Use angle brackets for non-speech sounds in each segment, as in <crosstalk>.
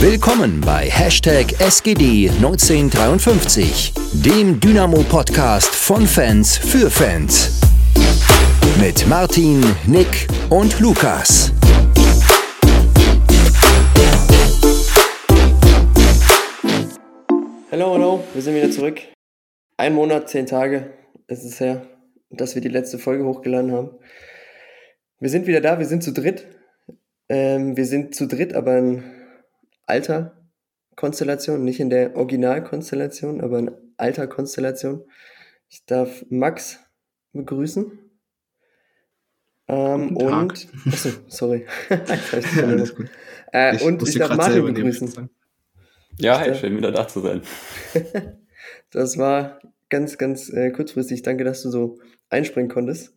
Willkommen bei Hashtag SGD1953, dem Dynamo-Podcast von Fans für Fans. Mit Martin, Nick und Lukas. Hallo, hallo, wir sind wieder zurück. Ein Monat, zehn Tage ist es her, dass wir die letzte Folge hochgeladen haben. Wir sind wieder da, wir sind zu dritt. Ähm, wir sind zu dritt, aber in alter Konstellation, nicht in der Originalkonstellation, aber in alter Konstellation. Ich darf Max begrüßen. Ähm, und, achso, sorry. <laughs> Alles gut. Äh, ich und ich darf Martin begrüßen. Ja, hi, schön wieder da zu sein. <laughs> das war ganz, ganz äh, kurzfristig. Danke, dass du so einspringen konntest.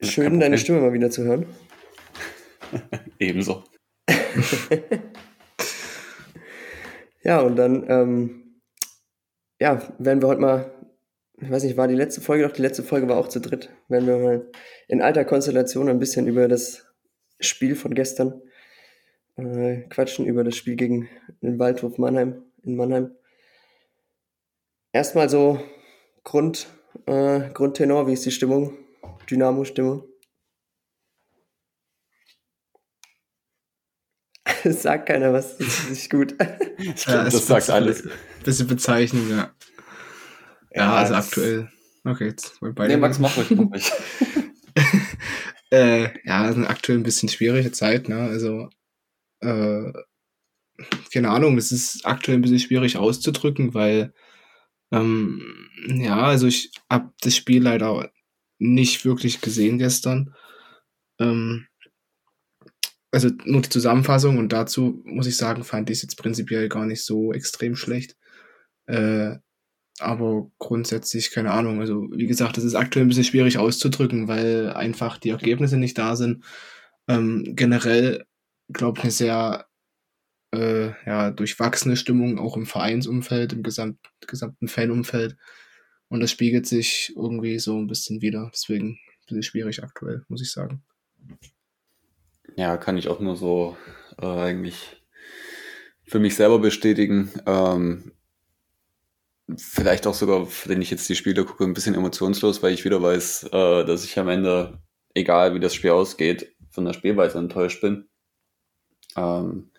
Schön, deine Stimme mal wieder zu hören. <laughs> Ebenso. <laughs> ja, und dann, ähm, ja, werden wir heute mal, ich weiß nicht, war die letzte Folge doch, die letzte Folge war auch zu dritt, werden wir mal in alter Konstellation ein bisschen über das Spiel von gestern äh, quatschen, über das Spiel gegen den Waldhof Mannheim in Mannheim. Erstmal so Grund, äh, Grundtenor, wie ist die Stimmung? Dynamo-Stimmung? Das <laughs> sagt keiner was, das ist nicht gut. Ich glaub, ja, <laughs> das sagt alles. Bisschen Bezeichnung, ja. Ja, ja also aktuell. Okay, jetzt wollen beide. Nee, Max, mach ruhig, mach ruhig. <laughs> äh, ja, ist aktuell ein bisschen schwierige Zeit, ne? Also, äh, keine Ahnung, es ist aktuell ein bisschen schwierig auszudrücken, weil, ähm, ja, also ich habe das Spiel leider nicht wirklich gesehen gestern. Ähm, also nur die Zusammenfassung und dazu muss ich sagen, fand ich es jetzt prinzipiell gar nicht so extrem schlecht. Äh, aber grundsätzlich, keine Ahnung, also wie gesagt, das ist aktuell ein bisschen schwierig auszudrücken, weil einfach die Ergebnisse nicht da sind. Ähm, generell, glaube ich, eine sehr äh, ja, durchwachsene Stimmung, auch im Vereinsumfeld, im gesamt, gesamten Fanumfeld. Und das spiegelt sich irgendwie so ein bisschen wieder. Deswegen ein bisschen schwierig aktuell, muss ich sagen. Ja, kann ich auch nur so äh, eigentlich für mich selber bestätigen. Ähm, vielleicht auch sogar, wenn ich jetzt die Spiele gucke, ein bisschen emotionslos, weil ich wieder weiß, äh, dass ich am Ende, egal wie das Spiel ausgeht, von der Spielweise enttäuscht bin. Ähm,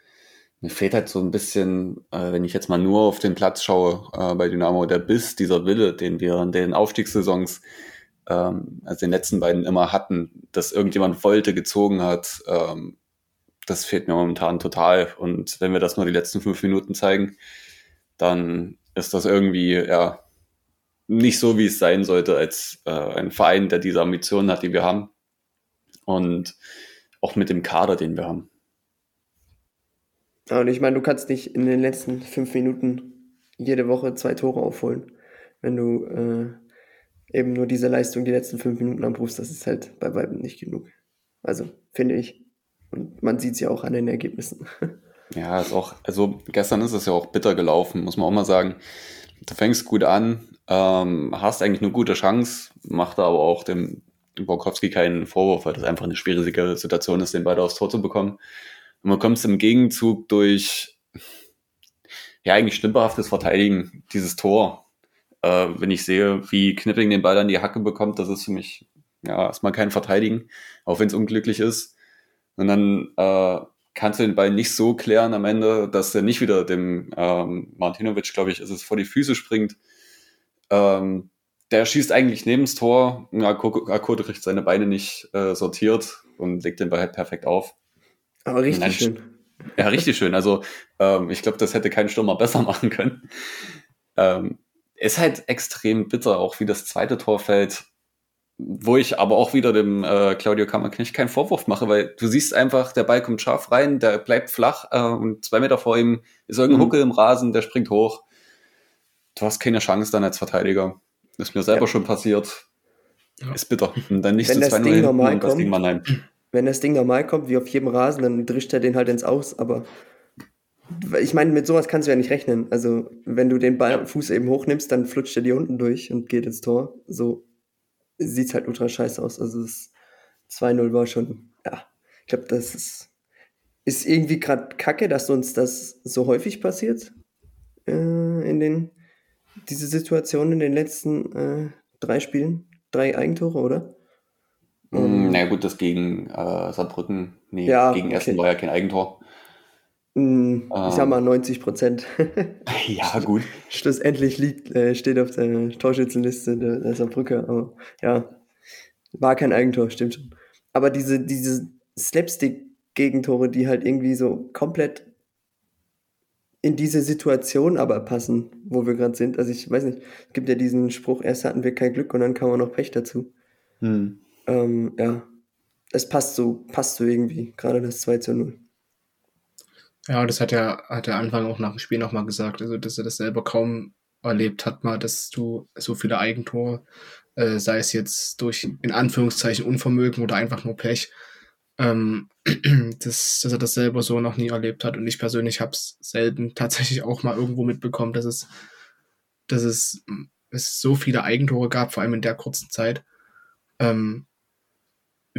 mir fehlt halt so ein bisschen, äh, wenn ich jetzt mal nur auf den Platz schaue äh, bei Dynamo, der Biss, dieser Wille, den wir in den Aufstiegssaisons ähm, also den letzten beiden immer hatten, dass irgendjemand wollte, gezogen hat, ähm, das fehlt mir momentan total. Und wenn wir das nur die letzten fünf Minuten zeigen, dann ist das irgendwie ja nicht so, wie es sein sollte, als äh, ein Verein, der diese Ambitionen hat, die wir haben. Und auch mit dem Kader, den wir haben. Und ich meine, du kannst nicht in den letzten fünf Minuten jede Woche zwei Tore aufholen, wenn du äh, eben nur diese Leistung die letzten fünf Minuten abrufst, das ist halt bei weitem nicht genug. Also, finde ich. Und man sieht es ja auch an den Ergebnissen. <laughs> Ja, ist auch, also gestern ist es ja auch bitter gelaufen, muss man auch mal sagen. Du fängst gut an, ähm, hast eigentlich eine gute Chance, macht aber auch dem Borkowski keinen Vorwurf, weil das einfach eine schwierige Situation ist, den beide aufs Tor zu bekommen. Und man kommt im Gegenzug durch, ja, eigentlich stümperhaftes Verteidigen dieses Tor äh, wenn ich sehe, wie Knipping den Ball an die Hacke bekommt, das ist für mich ja erstmal kein Verteidigen, auch wenn es unglücklich ist. Und dann äh, kannst du den Ball nicht so klären am Ende, dass er nicht wieder dem ähm, Martinovic, glaube ich, ist es vor die Füße springt. Ähm, der schießt eigentlich neben das Tor. Akko kriegt seine Beine nicht äh, sortiert und legt den Ball halt perfekt auf. Aber richtig dann, schön. Ja, richtig schön. Also ähm, ich glaube, das hätte kein Stürmer besser <laughs> machen können. Ähm, ist halt extrem bitter, auch wie das zweite Tor fällt, wo ich aber auch wieder dem äh, Claudio Kammerknecht keinen Vorwurf mache, weil du siehst einfach, der Ball kommt scharf rein, der bleibt flach äh, und zwei Meter vor ihm ist irgendein mhm. Huckel im Rasen, der springt hoch. Du hast keine Chance dann als Verteidiger. Das ist mir selber ja. schon passiert. Ja. Ist bitter. Und dann nicht Wenn zu 2 Ding normal kommt, Wenn das Ding normal kommt, wie auf jedem Rasen, dann drischt er den halt ins Aus, aber ich meine, mit sowas kannst du ja nicht rechnen. Also, wenn du den Ball, Fuß eben hochnimmst, dann flutscht er dir unten durch und geht ins Tor. So sieht's halt ultra scheiße aus. Also, das 2-0 war schon, ja, ich glaube, das ist, ist irgendwie gerade kacke, dass uns das so häufig passiert äh, in den diese Situation in den letzten äh, drei Spielen, drei Eigentore, oder? Mm, Na gut, das gegen äh, Saarbrücken, nee, Ja, gegen Essen okay. war ja kein Eigentor. Mm, Ich sag Ähm. mal 90 Prozent. <laughs> Ja, gut. Schlussendlich liegt, äh, steht auf der Torschützenliste der, der Saarbrücker, aber ja, war kein Eigentor, stimmt schon. Aber diese, diese Slapstick-Gegentore, die halt irgendwie so komplett in diese Situation aber passen, wo wir gerade sind. Also ich weiß nicht, es gibt ja diesen Spruch, erst hatten wir kein Glück und dann kam auch noch Pech dazu. Hm. Ähm, ja, es passt so, passt so irgendwie, gerade das 2 zu 0. Ja, das hat er, hat er Anfang auch nach dem Spiel nochmal gesagt, also dass er das selber kaum erlebt hat, mal, dass du so viele Eigentore, äh, sei es jetzt durch in Anführungszeichen Unvermögen oder einfach nur Pech, ähm, <clears throat> dass, dass er das selber so noch nie erlebt hat. Und ich persönlich habe es selten <laughs> tatsächlich auch mal irgendwo mitbekommen, dass es, dass es, es so viele Eigentore gab, vor allem in der kurzen Zeit. Ähm,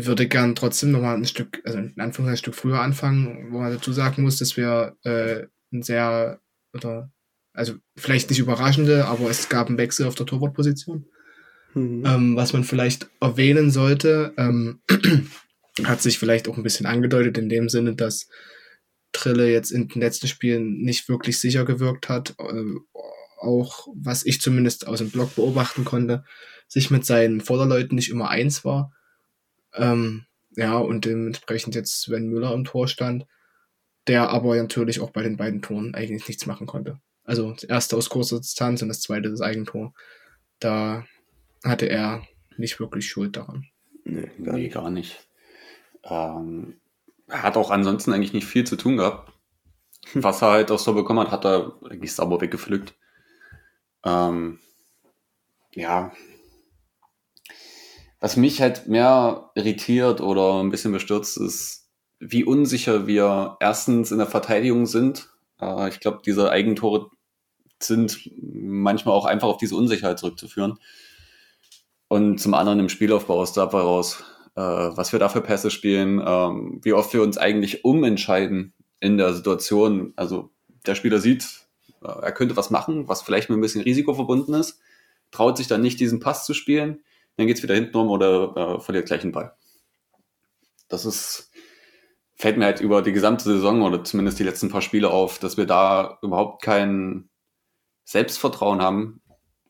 würde gern trotzdem nochmal ein Stück, also in Anführungszeichen ein Stück früher anfangen, wo man dazu sagen muss, dass wir äh, ein sehr, oder, also vielleicht nicht überraschende, aber es gab einen Wechsel auf der Torwartposition. Mhm. Ähm, was man vielleicht erwähnen sollte, ähm, <clears throat> hat sich vielleicht auch ein bisschen angedeutet in dem Sinne, dass Trille jetzt in den letzten Spielen nicht wirklich sicher gewirkt hat. Äh, auch was ich zumindest aus dem Blog beobachten konnte, sich mit seinen Vorderleuten nicht immer eins war. Ähm, ja, und dementsprechend jetzt Sven Müller im Tor stand, der aber natürlich auch bei den beiden Toren eigentlich nichts machen konnte. Also das erste aus kurzer Distanz und das zweite das Eigentor. Da hatte er nicht wirklich Schuld daran. Nee, gar Nee, nicht. gar nicht. Ähm, er hat auch ansonsten eigentlich nicht viel zu tun gehabt. Was er halt auch so bekommen hat, hat er eigentlich sauber weggepflückt. Ähm, ja. Was mich halt mehr irritiert oder ein bisschen bestürzt ist, wie unsicher wir erstens in der Verteidigung sind. Äh, ich glaube, diese Eigentore sind manchmal auch einfach auf diese Unsicherheit zurückzuführen. Und zum anderen im Spielaufbau aus der Abwehr raus, äh, was wir da für Pässe spielen, ähm, wie oft wir uns eigentlich umentscheiden in der Situation. Also der Spieler sieht, äh, er könnte was machen, was vielleicht mit ein bisschen Risiko verbunden ist, traut sich dann nicht, diesen Pass zu spielen, dann geht's wieder hinten um oder äh, verliert gleich den Ball. Das ist, fällt mir halt über die gesamte Saison oder zumindest die letzten paar Spiele auf, dass wir da überhaupt kein Selbstvertrauen haben,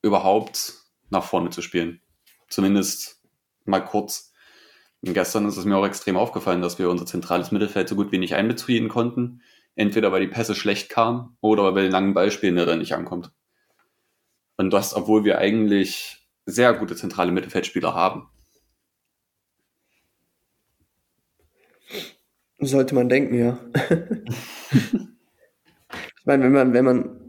überhaupt nach vorne zu spielen. Zumindest mal kurz. Und gestern ist es mir auch extrem aufgefallen, dass wir unser zentrales Mittelfeld so gut wie nicht einbeziehen konnten. Entweder weil die Pässe schlecht kamen oder weil wir den langen Ball spielen, der dann nicht ankommt. Und das, obwohl wir eigentlich sehr gute zentrale Mittelfeldspieler haben. Sollte man denken, ja. ich meine, wenn man, wenn man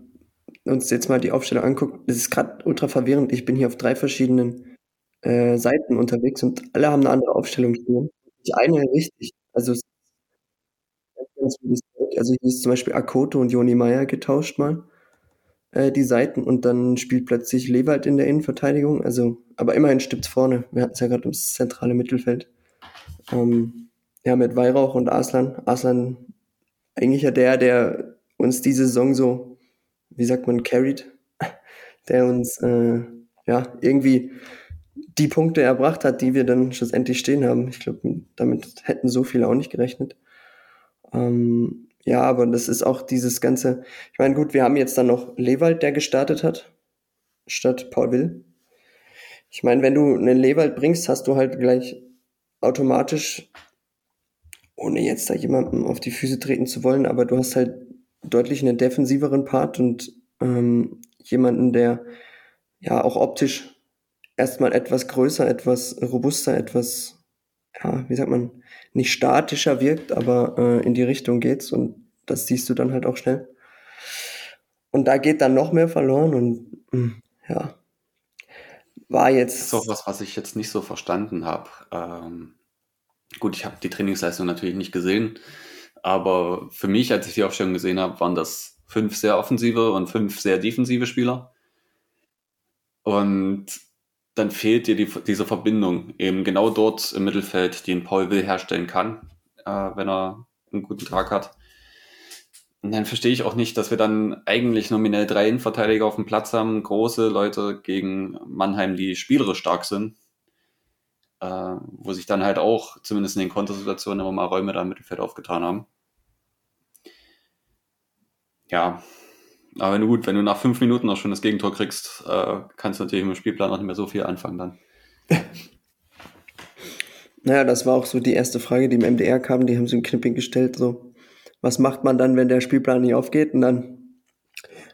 uns jetzt mal die Aufstellung anguckt, das ist gerade ultra verwirrend. Ich bin hier auf drei verschiedenen äh, Seiten unterwegs und alle haben eine andere Aufstellung. Nicht eine richtig. Also, also hier ist zum Beispiel Akoto und Joni Meyer getauscht mal äh, die Seiten und dann spielt plötzlich Lewald in der Innenverteidigung. Also, aber immerhin stimmt's vorne. Wir hatten es ja gerade ums zentrale Mittelfeld. Ähm, ja, mit Weihrauch und Arslan. Arslan eigentlich ja der, der uns diese Saison so, wie sagt man, carried, <laughs> der uns äh, ja irgendwie die Punkte erbracht hat, die wir dann schlussendlich stehen haben. Ich glaube, damit hätten so viele auch nicht gerechnet. Ähm, ja, aber das ist auch dieses ganze, ich meine, gut, wir haben jetzt dann noch Lewald, der gestartet hat, statt Paul Will. Ich meine, wenn du einen Lewald bringst, hast du halt gleich automatisch ohne jetzt da jemandem auf die Füße treten zu wollen, aber du hast halt deutlich einen defensiveren Part und ähm, jemanden, der ja auch optisch erstmal etwas größer, etwas robuster, etwas, ja, wie sagt man, nicht statischer wirkt, aber äh, in die Richtung geht's und das siehst du dann halt auch schnell. Und da geht dann noch mehr verloren und mh, ja, war jetzt. auch was, was ich jetzt nicht so verstanden habe. Ähm, gut, ich habe die Trainingsleistung natürlich nicht gesehen, aber für mich, als ich die Aufstellung gesehen habe, waren das fünf sehr offensive und fünf sehr defensive Spieler. Und dann fehlt dir die, diese Verbindung eben genau dort im Mittelfeld, die ein Paul Will herstellen kann, äh, wenn er einen guten Tag hat. Und dann verstehe ich auch nicht, dass wir dann eigentlich nominell drei Innenverteidiger auf dem Platz haben, große Leute gegen Mannheim, die spielerisch stark sind, äh, wo sich dann halt auch zumindest in den Kontersituationen immer mal Räume da im Mittelfeld aufgetan haben. Ja, aber gut, wenn du nach fünf Minuten noch schon das Gegentor kriegst, äh, kannst du natürlich im Spielplan noch nicht mehr so viel anfangen dann. <laughs> naja, das war auch so die erste Frage, die im MDR kam, die haben sie im Knipping gestellt, so, was macht man dann, wenn der Spielplan nicht aufgeht? Und dann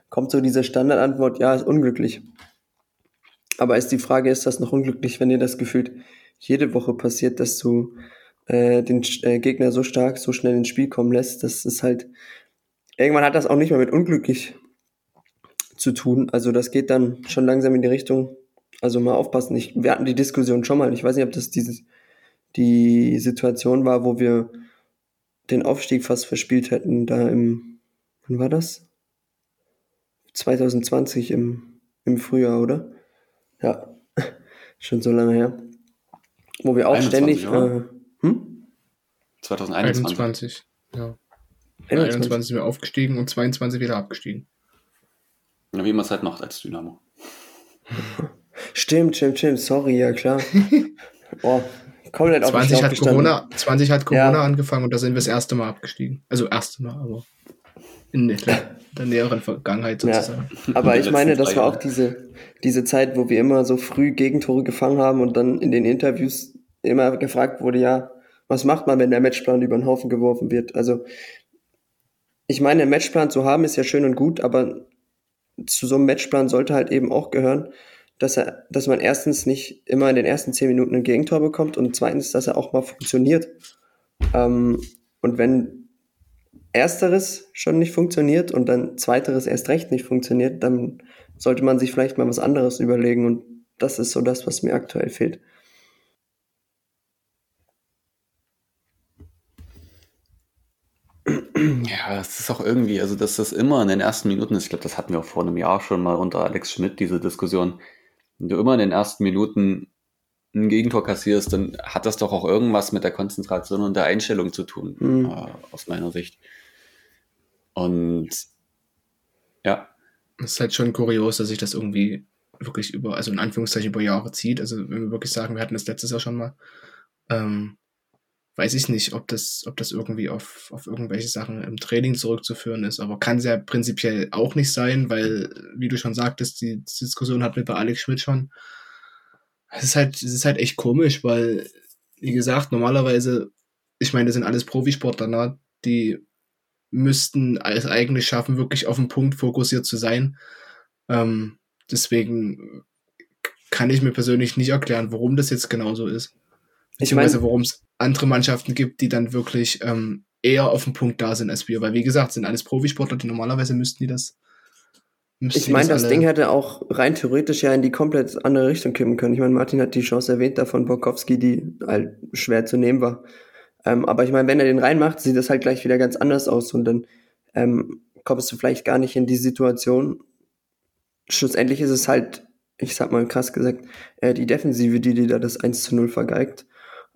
kommt so diese Standardantwort, ja, ist unglücklich. Aber ist die Frage, ist das noch unglücklich, wenn dir das gefühlt jede Woche passiert, dass du äh, den äh, Gegner so stark, so schnell ins Spiel kommen lässt? Das ist halt, irgendwann hat das auch nicht mehr mit unglücklich zu tun. Also das geht dann schon langsam in die Richtung. Also mal aufpassen. Ich, wir hatten die Diskussion schon mal. Ich weiß nicht, ob das dieses, die Situation war, wo wir den Aufstieg fast verspielt hätten. Da im, wann war das? 2020 im, im Frühjahr, oder? Ja, <laughs> schon so lange her. Wo wir auch 21, ständig. Äh, hm? 2021. 21, ja. 21. 21 sind wir aufgestiegen und 22 wieder abgestiegen. Ja, wie man es halt macht als Dynamo. <laughs> Stimmt, stimmt, stimmt. Sorry, ja klar. oh, komplett 20 hat Corona, 20 hat Corona ja. angefangen und da sind wir das erste Mal abgestiegen. Also erste Mal, aber in der, der näheren Vergangenheit sozusagen. Ja, aber ich meine, das war auch diese, diese Zeit, wo wir immer so früh Gegentore gefangen haben und dann in den Interviews immer gefragt wurde, ja, was macht man, wenn der Matchplan über den Haufen geworfen wird? Also, ich meine, einen Matchplan zu haben ist ja schön und gut, aber zu so einem Matchplan sollte halt eben auch gehören, dass er, dass man erstens nicht immer in den ersten zehn Minuten ein Gegentor bekommt und zweitens, dass er auch mal funktioniert. Ähm, und wenn ersteres schon nicht funktioniert und dann zweiteres erst recht nicht funktioniert, dann sollte man sich vielleicht mal was anderes überlegen und das ist so das, was mir aktuell fehlt. Ja, es ist auch irgendwie, also dass das immer in den ersten Minuten ist, ich glaube, das hatten wir auch vor einem Jahr schon mal unter Alex Schmidt, diese Diskussion. Wenn du immer in den ersten Minuten ein Gegentor kassierst, dann hat das doch auch irgendwas mit der Konzentration und der Einstellung zu tun, mhm. äh, aus meiner Sicht. Und ja. Es ist halt schon kurios, dass sich das irgendwie wirklich über, also in Anführungszeichen über Jahre zieht. Also wenn wir wirklich sagen, wir hatten das letztes Jahr schon mal, ähm, weiß ich nicht, ob das, ob das irgendwie auf, auf irgendwelche Sachen im Training zurückzuführen ist, aber kann es ja prinzipiell auch nicht sein, weil, wie du schon sagtest, die Diskussion hatten wir bei Alex Schmidt schon. Es ist halt, es ist halt echt komisch, weil, wie gesagt, normalerweise, ich meine, das sind alles Profisportler, ne? die müssten es eigentlich schaffen, wirklich auf den Punkt fokussiert zu sein. Ähm, deswegen kann ich mir persönlich nicht erklären, warum das jetzt genauso ist. Beziehungsweise warum es andere Mannschaften gibt, die dann wirklich ähm, eher auf dem Punkt da sind als wir. Weil wie gesagt, sind alles Profisportler, die normalerweise müssten die das. Müssten ich meine, das, das Ding hätte auch rein theoretisch ja in die komplett andere Richtung kippen können. Ich meine, Martin hat die Chance erwähnt da von Borkowski, die halt schwer zu nehmen war. Ähm, aber ich meine, wenn er den reinmacht, sieht das halt gleich wieder ganz anders aus und dann ähm, kommst du vielleicht gar nicht in die Situation. Schlussendlich ist es halt, ich sag mal krass gesagt, äh, die Defensive, die dir da das 1 zu 0 vergeigt.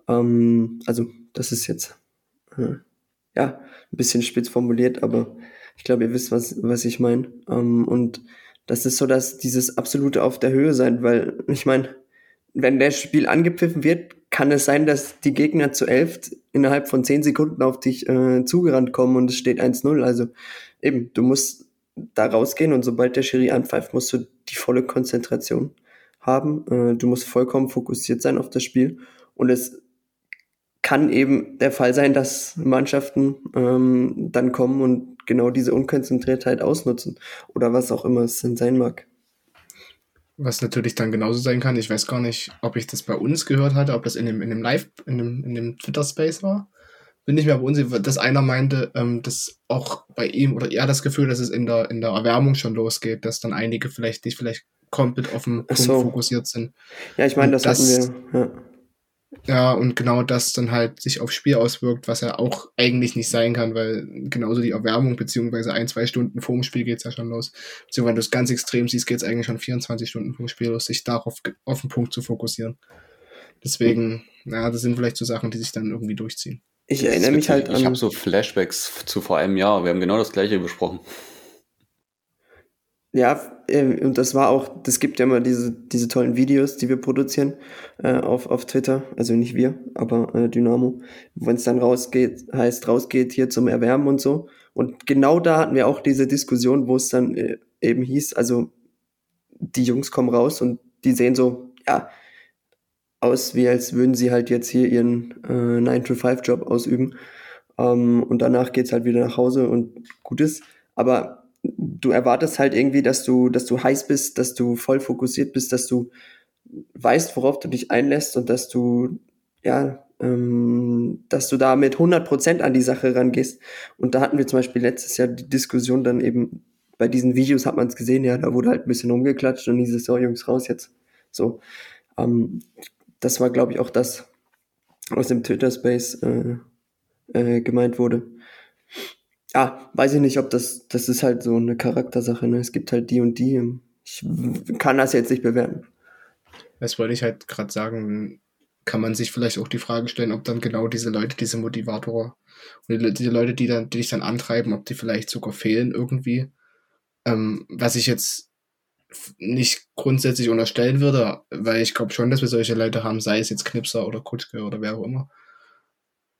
Ähm, also, das ist jetzt, äh, ja, ein bisschen spitz formuliert, aber ich glaube, ihr wisst, was, was ich meine. Ähm, und das ist so, dass dieses absolute auf der Höhe sein, weil ich meine, wenn das Spiel angepfiffen wird, kann es sein, dass die Gegner zu elf innerhalb von zehn Sekunden auf dich äh, zugerannt kommen und es steht 1-0. Also eben, du musst da rausgehen und sobald der Schiri anpfeift, musst du die volle Konzentration haben. Äh, du musst vollkommen fokussiert sein auf das Spiel. Und es kann eben der Fall sein, dass Mannschaften ähm, dann kommen und genau diese Unkonzentriertheit ausnutzen oder was auch immer es denn sein mag. Was natürlich dann genauso sein kann, ich weiß gar nicht, ob ich das bei uns gehört hatte, ob das in dem, in dem Live, in dem, in dem Twitter-Space war. Bin ich mir aber unsicher, dass einer meinte, ähm, dass auch bei ihm oder er das Gefühl, dass es in der, in der Erwärmung schon losgeht, dass dann einige vielleicht nicht vielleicht komplett auf den Punkt so. fokussiert sind. Ja, ich meine, das, das hatten wir. Ja. Ja, und genau das dann halt sich aufs Spiel auswirkt, was ja auch eigentlich nicht sein kann, weil genauso die Erwärmung, beziehungsweise ein, zwei Stunden vorm Spiel geht's ja schon los. Beziehungsweise wenn du es ganz extrem siehst, geht's eigentlich schon 24 Stunden vorm Spiel los, sich darauf auf den Punkt zu fokussieren. Deswegen, ja, das sind vielleicht so Sachen, die sich dann irgendwie durchziehen. ich erinnere mich halt an. Ich habe so Flashbacks zu vor einem Jahr. Wir haben genau das gleiche besprochen. Ja, äh, und das war auch, das gibt ja immer diese, diese tollen Videos, die wir produzieren äh, auf, auf Twitter, also nicht wir, aber äh, Dynamo, wenn es dann rausgeht, heißt rausgeht hier zum Erwärmen und so. Und genau da hatten wir auch diese Diskussion, wo es dann äh, eben hieß, also die Jungs kommen raus und die sehen so, ja, aus, wie als würden sie halt jetzt hier ihren äh, 9-to-5-Job ausüben. Ähm, und danach geht's halt wieder nach Hause und gut ist. Aber du erwartest halt irgendwie, dass du, dass du heiß bist, dass du voll fokussiert bist, dass du weißt, worauf du dich einlässt und dass du, ja, ähm, dass du da mit 100% an die Sache rangehst. Und da hatten wir zum Beispiel letztes Jahr die Diskussion dann eben, bei diesen Videos hat man es gesehen, ja, da wurde halt ein bisschen rumgeklatscht und hieß es, so, Jungs, raus jetzt. So, ähm, das war, glaube ich, auch das, was im Twitter-Space äh, äh, gemeint wurde ja, weiß ich nicht, ob das, das ist halt so eine Charaktersache, ne? Es gibt halt die und die. Ich kann das jetzt nicht bewerten. Das wollte ich halt gerade sagen, kann man sich vielleicht auch die Frage stellen, ob dann genau diese Leute, diese Motivator oder diese Leute, die dann, die dich dann antreiben, ob die vielleicht sogar fehlen irgendwie. Ähm, was ich jetzt nicht grundsätzlich unterstellen würde, weil ich glaube schon, dass wir solche Leute haben, sei es jetzt Knipser oder Kutschke oder wer auch immer.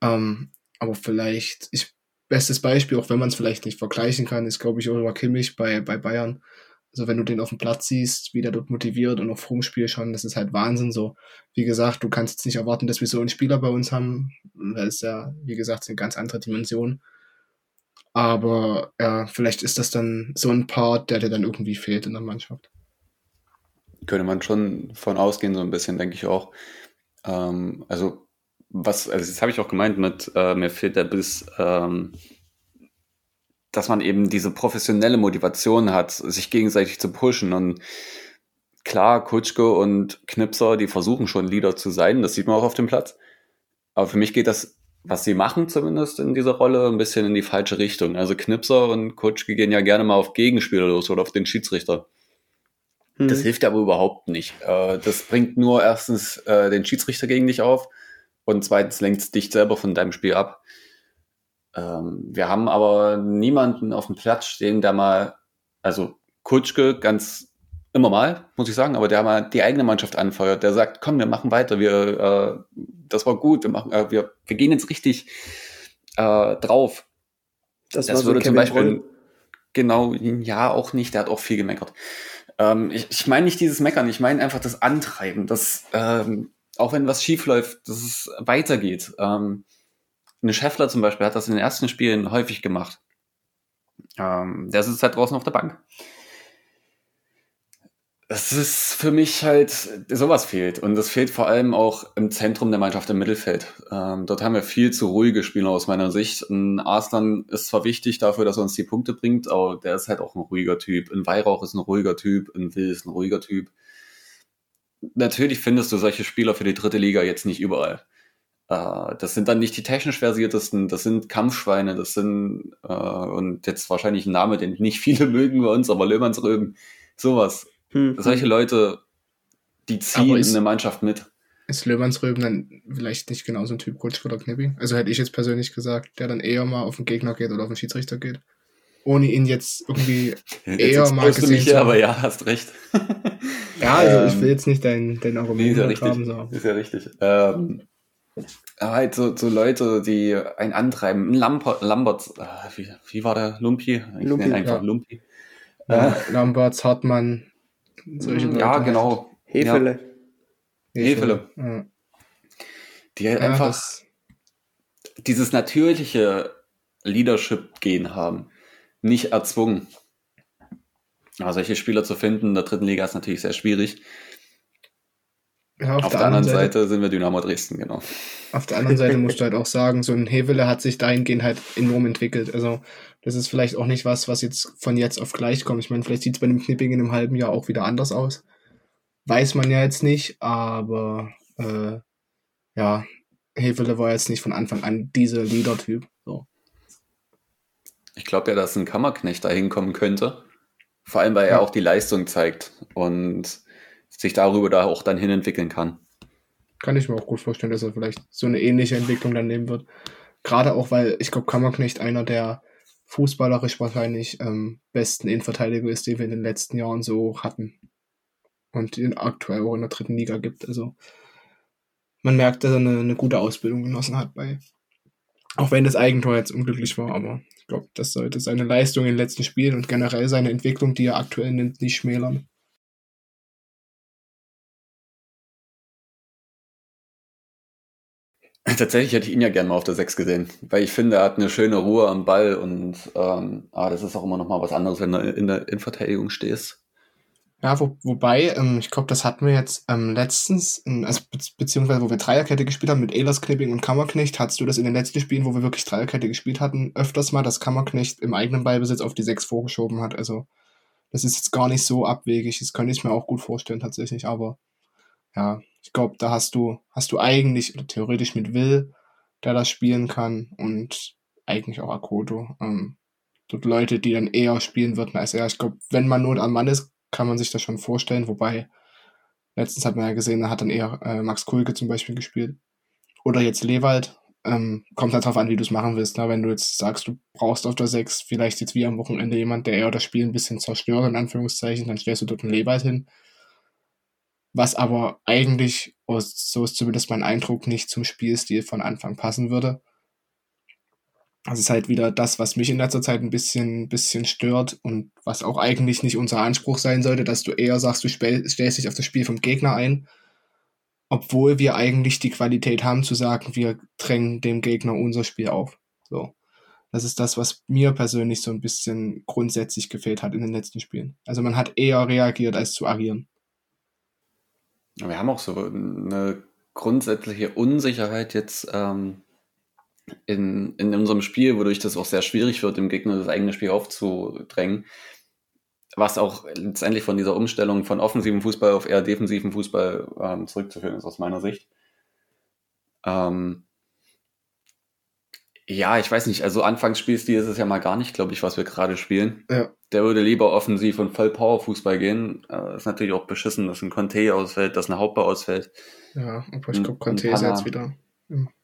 Ähm, aber vielleicht, ich bestes Beispiel, auch wenn man es vielleicht nicht vergleichen kann, ist, glaube ich, Oliver Kimmich bei, bei Bayern. Also wenn du den auf dem Platz siehst, wie der dort motiviert und auf Rumspiel schon, das ist halt Wahnsinn so. Wie gesagt, du kannst jetzt nicht erwarten, dass wir so einen Spieler bei uns haben. Das ist ja, wie gesagt, eine ganz andere Dimension. Aber ja, vielleicht ist das dann so ein Part, der dir dann irgendwie fehlt in der Mannschaft. Könnte man schon von ausgehen, so ein bisschen, denke ich auch. Ähm, also was, also das habe ich auch gemeint mit, äh, mir fehlt der Biss, ähm, dass man eben diese professionelle Motivation hat, sich gegenseitig zu pushen. Und klar, Kutschke und Knipser, die versuchen schon Leader zu sein, das sieht man auch auf dem Platz. Aber für mich geht das, was sie machen zumindest in dieser Rolle, ein bisschen in die falsche Richtung. Also Knipser und Kutschke gehen ja gerne mal auf Gegenspieler los oder auf den Schiedsrichter. Mhm. Das hilft aber überhaupt nicht. Äh, das bringt nur erstens äh, den Schiedsrichter gegen dich auf und zweitens lenkt es dich selber von deinem Spiel ab. Ähm, wir haben aber niemanden auf dem Platz stehen, der mal, also Kutschke ganz immer mal, muss ich sagen, aber der mal die eigene Mannschaft anfeuert, der sagt, komm, wir machen weiter, wir, äh, das war gut, wir machen, äh, wir, wir gehen jetzt richtig äh, drauf. Das, das würde so zum Beispiel, Broll. genau, ja, auch nicht, der hat auch viel gemeckert. Ähm, ich ich meine nicht dieses Meckern, ich meine einfach das Antreiben, das, ähm, auch wenn was schief läuft, dass es weitergeht. Ähm, eine Scheffler zum Beispiel hat das in den ersten Spielen häufig gemacht. Ähm, der sitzt halt draußen auf der Bank. Das ist für mich halt, sowas fehlt. Und das fehlt vor allem auch im Zentrum der Mannschaft im Mittelfeld. Ähm, dort haben wir viel zu ruhige Spieler aus meiner Sicht. Ein Arslan ist zwar wichtig dafür, dass er uns die Punkte bringt, aber der ist halt auch ein ruhiger Typ. Ein Weihrauch ist ein ruhiger Typ. Ein Will ist ein ruhiger Typ natürlich findest du solche Spieler für die dritte Liga jetzt nicht überall. Äh, das sind dann nicht die technisch versiertesten, das sind Kampfschweine, das sind, äh, und jetzt wahrscheinlich ein Name, den nicht <laughs> viele mögen bei uns, aber Löhmannsröben, sowas. Hm. Solche Leute, die ziehen ist, eine Mannschaft mit. Ist Löhmannsröben dann vielleicht nicht genauso ein Typ Coach oder Knippi? Also hätte ich jetzt persönlich gesagt, der dann eher mal auf den Gegner geht oder auf den Schiedsrichter geht ohne ihn jetzt irgendwie <laughs> eher mal gesehen mich, zu haben. Aber ja, hast recht. <laughs> ja, also ich will ähm, jetzt nicht dein, dein Argument nee, ist ja richtig. haben. So. Ist ja richtig. Ähm, halt so, so Leute, die einen antreiben. Ein Lambert, Lambert äh, wie, wie war der? Lumpi? Ich Lumpi, nenne einfach ja. Lumpi. Ja, äh, Lamberts, Hartmann, solche Leute. Ja, genau. Hefele. Ja. Hefele. Ja. Die halt einfach dieses natürliche Leadership-Gehen haben nicht erzwungen. Aber solche Spieler zu finden in der dritten Liga ist natürlich sehr schwierig. Ja, auf, auf, der, der anderen Seite, Seite, sind wir Dynamo Dresden, genau. Auf der anderen Seite musst du <laughs> halt auch sagen, so ein Hevele hat sich dahingehend halt enorm entwickelt. Also das ist vielleicht auch nicht was, was jetzt von jetzt auf gleich kommt. Ich meine, vielleicht sieht es bei dem Knipping in einem halben Jahr auch wieder anders aus. Weiß man ja jetzt nicht, aber äh, ja, Hevele war jetzt nicht von Anfang an dieser Leader-Typ. So. Ich glaube ja, dass ein Kammerknecht da hinkommen könnte. Vor allem, weil er auch die Leistung zeigt und sich darüber da auch dann hin entwickeln kann. Kann ich mir auch gut vorstellen, dass er vielleicht so eine ähnliche Entwicklung dann nehmen wird. Gerade auch, weil ich glaube, Kammerknecht einer der fußballerisch wahrscheinlich ähm, besten Innenverteidiger ist, den wir in den letzten Jahren so hatten. Und den aktuell auch in der dritten Liga gibt. Also man merkt, dass er eine, eine gute Ausbildung genossen hat bei. Auch wenn das Eigentor jetzt unglücklich war, aber glaube, das sollte seine Leistung in den letzten Spielen und generell seine Entwicklung, die er aktuell nimmt, nicht schmälern. Tatsächlich hätte ich ihn ja gerne mal auf der 6 gesehen, weil ich finde, er hat eine schöne Ruhe am Ball und ähm, ah, das ist auch immer noch mal was anderes, wenn du in der Innenverteidigung stehst. Ja, wo, wobei, ähm, ich glaube, das hatten wir jetzt ähm, letztens, in, also be beziehungsweise wo wir Dreierkette gespielt haben mit Ehlers, Knipping und Kammerknecht, hattest du das in den letzten Spielen, wo wir wirklich Dreierkette gespielt hatten, öfters mal, dass Kammerknecht im eigenen Ballbesitz auf die 6 vorgeschoben hat. Also das ist jetzt gar nicht so abwegig, das könnte ich mir auch gut vorstellen tatsächlich, aber ja, ich glaube, da hast du, hast du eigentlich oder theoretisch mit Will, der das spielen kann und eigentlich auch Akoto. Ähm, dort Leute, die dann eher spielen würden als er. Ich glaube, wenn man nur am Mann ist, kann man sich das schon vorstellen, wobei letztens hat man ja gesehen, da hat dann eher äh, Max Kulke zum Beispiel gespielt. Oder jetzt Lewald. Ähm, kommt halt drauf an, wie du es machen willst. Ne? Wenn du jetzt sagst, du brauchst auf der 6 vielleicht jetzt wie am Wochenende jemand, der eher das Spiel ein bisschen zerstört, in Anführungszeichen, dann stellst du dort einen Lewald hin was aber eigentlich, so ist zumindest mein Eindruck, nicht zum Spielstil von Anfang passen würde. Das ist halt wieder das, was mich in letzter Zeit ein bisschen, bisschen stört und was auch eigentlich nicht unser Anspruch sein sollte, dass du eher sagst, du stellst dich auf das Spiel vom Gegner ein, obwohl wir eigentlich die Qualität haben zu sagen, wir drängen dem Gegner unser Spiel auf. So. Das ist das, was mir persönlich so ein bisschen grundsätzlich gefehlt hat in den letzten Spielen. Also man hat eher reagiert, als zu agieren. Wir haben auch so eine grundsätzliche Unsicherheit jetzt ähm, in, in unserem Spiel, wodurch das auch sehr schwierig wird, dem Gegner das eigene Spiel aufzudrängen. Was auch letztendlich von dieser Umstellung von offensivem Fußball auf eher defensiven Fußball ähm, zurückzuführen ist, aus meiner Sicht. Ähm, ja, ich weiß nicht. Also Anfangsspielstil ist es ja mal gar nicht, glaube ich, was wir gerade spielen. Ja. Der würde lieber offensiv und voll Power-Fußball gehen. Äh, ist natürlich auch beschissen, dass ein Conte ausfällt, dass ein Hauptbau ausfällt. Ja, aber ich glaube, Conte ist jetzt wieder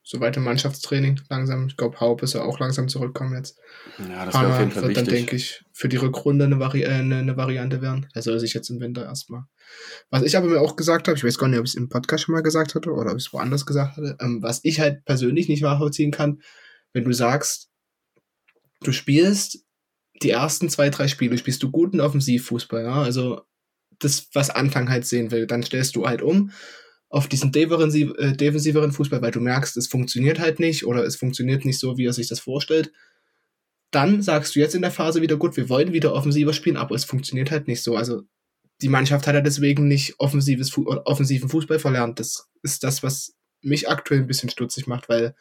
soweit im Mannschaftstraining langsam. Ich glaube, Haupt ist ja auch langsam zurückkommen jetzt. Ja, das wäre auf jeden Fall wird wichtig. dann, denke ich, für die Rückrunde eine, Vari äh, eine, eine Variante werden. Er soll sich jetzt im Winter erstmal. Was ich aber mir auch gesagt habe, ich weiß gar nicht, ob ich es im Podcast schon mal gesagt hatte oder ob ich es woanders gesagt hatte, ähm, was ich halt persönlich nicht nachvollziehen kann, wenn du sagst, du spielst die ersten zwei, drei Spiele, spielst du guten Offensivfußball, ja, also das, was Anfang halt sehen will, dann stellst du halt um auf diesen äh, defensiveren Fußball, weil du merkst, es funktioniert halt nicht oder es funktioniert nicht so, wie er sich das vorstellt. Dann sagst du jetzt in der Phase wieder, gut, wir wollen wieder offensiver spielen, aber es funktioniert halt nicht so. Also die Mannschaft hat ja deswegen nicht offensives, offensiven Fußball verlernt. Das ist das, was mich aktuell ein bisschen stutzig macht, weil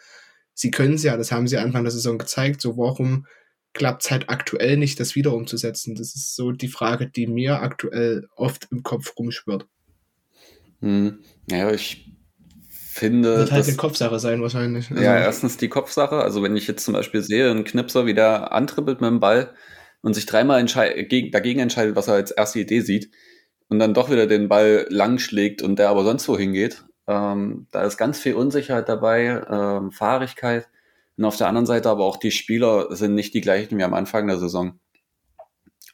sie können es ja, das haben sie Anfang der Saison gezeigt, so warum klappt es halt aktuell nicht, das wieder umzusetzen? Das ist so die Frage, die mir aktuell oft im Kopf rumschwirrt. Hm. Ja, ich finde. Wird halt eine Kopfsache sein, wahrscheinlich. Also ja, erstens die Kopfsache. Also, wenn ich jetzt zum Beispiel sehe, ein Knipser wieder antribbelt mit dem Ball und sich dreimal dagegen entscheidet, was er als erste Idee sieht, und dann doch wieder den Ball lang schlägt und der aber sonst wo hingeht, ähm, da ist ganz viel Unsicherheit dabei, ähm, Fahrigkeit. Und auf der anderen Seite aber auch die Spieler sind nicht die gleichen wie am Anfang der Saison.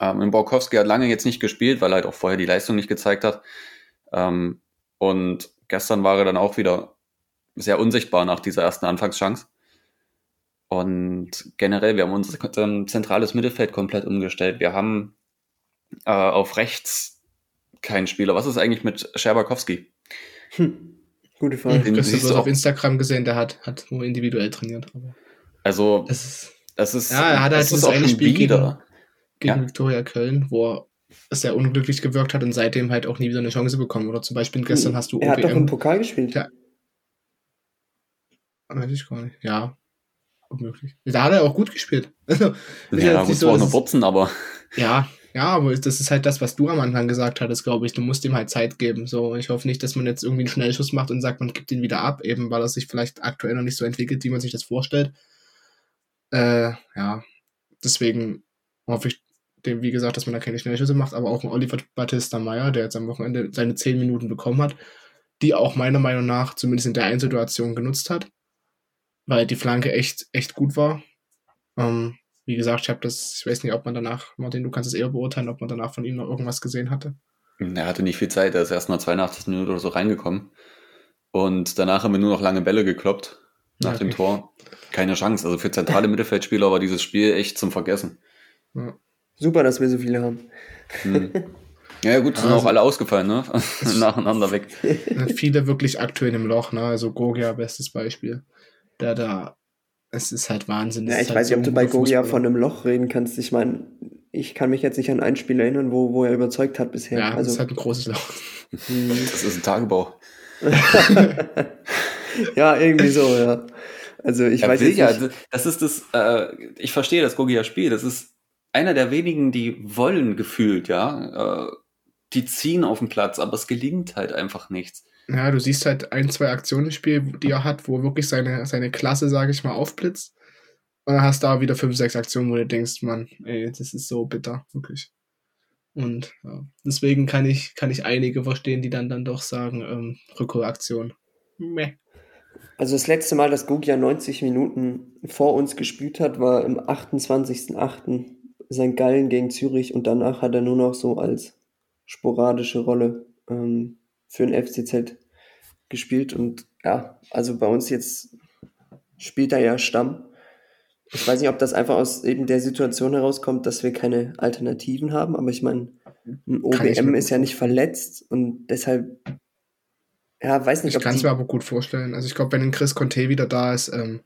Ähm, Borkowski hat lange jetzt nicht gespielt, weil er halt auch vorher die Leistung nicht gezeigt hat. Ähm, und gestern war er dann auch wieder sehr unsichtbar nach dieser ersten Anfangschance. Und generell, wir haben unser zentrales Mittelfeld komplett umgestellt. Wir haben äh, auf rechts keinen Spieler. Was ist eigentlich mit Scherbakowski? Hm. Gute Frage. Den hast du bloß auf Instagram gesehen, der hat, hat nur individuell trainiert. Aber also, das ist, das ist, ja, er hat halt das eine Spiel gegen, gegen ja. Viktoria Köln, wo er sehr unglücklich gewirkt hat und seitdem halt auch nie wieder eine Chance bekommen. Oder zum Beispiel gestern hm. hast du Er OBM. hat doch im Pokal gespielt. Ja. Weiß ich gar nicht. Ja. Unmöglich. Da hat er auch gut gespielt. <laughs> Also, ja, da muss so, auch noch Wurzen, aber. <laughs> Ja, ja, aber das ist halt das, was du am Anfang gesagt hattest, glaube ich. Du musst ihm halt Zeit geben. So, ich hoffe nicht, dass man jetzt irgendwie einen Schnellschuss macht und sagt, man gibt ihn wieder ab, eben weil er sich vielleicht aktuell noch nicht so entwickelt, wie man sich das vorstellt. Äh, ja, deswegen hoffe ich, dem, wie gesagt, dass man da keine Schnellschüsse macht, aber auch ein Oliver Battista Meyer, der jetzt am Wochenende seine zehn Minuten bekommen hat, die auch meiner Meinung nach zumindest in der einen Situation genutzt hat. weil die Flanke echt, echt gut war. Ähm, wie gesagt, ich habe das, ich weiß nicht, ob man danach, Martin, du kannst es eher beurteilen, ob man danach von ihm noch irgendwas gesehen hatte. Er hatte nicht viel Zeit, er ist erst nach 82 Minuten oder so reingekommen. Und danach haben wir nur noch lange Bälle gekloppt nach Ja, dem okay. Tor. Keine Chance. Also für zentrale Mittelfeldspieler war dieses Spiel echt zum Vergessen. Ja. Super, dass wir so viele haben. Hm. Ja, <laughs> ja, gut, sind Also- auch alle ausgefallen, ne? <laughs> Nacheinander weg. <laughs> Viele wirklich aktuell im Loch, ne? Also Gogia, bestes Beispiel. Der da, es ist halt Wahnsinn. Ja, ich ist halt weiß nicht, so ob du ein bei Gogia von einem Loch reden kannst. Ich meine, ich kann mich jetzt nicht an ein Spiel erinnern, wo, wo er überzeugt hat bisher. Ja, das also, ist halt ein großes Loch. hm, Das ist ein Tagebau. ja, irgendwie so, ja. Also ich Er weiß jetzt ja, nicht. das ist das, äh, ich verstehe das Gogia Spiel, das ist einer der wenigen, die wollen gefühlt, ja. Äh, die ziehen auf den Platz, aber es gelingt halt einfach nichts. Ja, du siehst halt ein, zwei Aktionen im Spiel, die er hat, wo wirklich seine, seine Klasse, sage ich mal, aufblitzt. Und dann hast du da wieder fünf, sechs Aktionen, wo du denkst, Mann, ey, das ist so bitter, wirklich. Und ja, deswegen kann ich, kann ich einige verstehen, die dann, dann doch sagen, ähm, Rückholaktion. Meh. Also das letzte Mal, dass Gogia 90 Minuten vor uns gespielt hat, war im 28.08. St. Gallen gegen Zürich und danach hat er nur noch so als sporadische Rolle ähm, für den FCZ gespielt und ja, also bei uns jetzt spielt er ja Stamm. Ich weiß nicht, ob das einfach aus eben der Situation herauskommt, dass wir keine Alternativen haben, aber ich meine, ein OBM ist ja nicht verletzt und deshalb, ja, weiß nicht, Ich kann es mir aber gut vorstellen. Also ich glaube, wenn ein Chris Conte wieder da ist, ähm,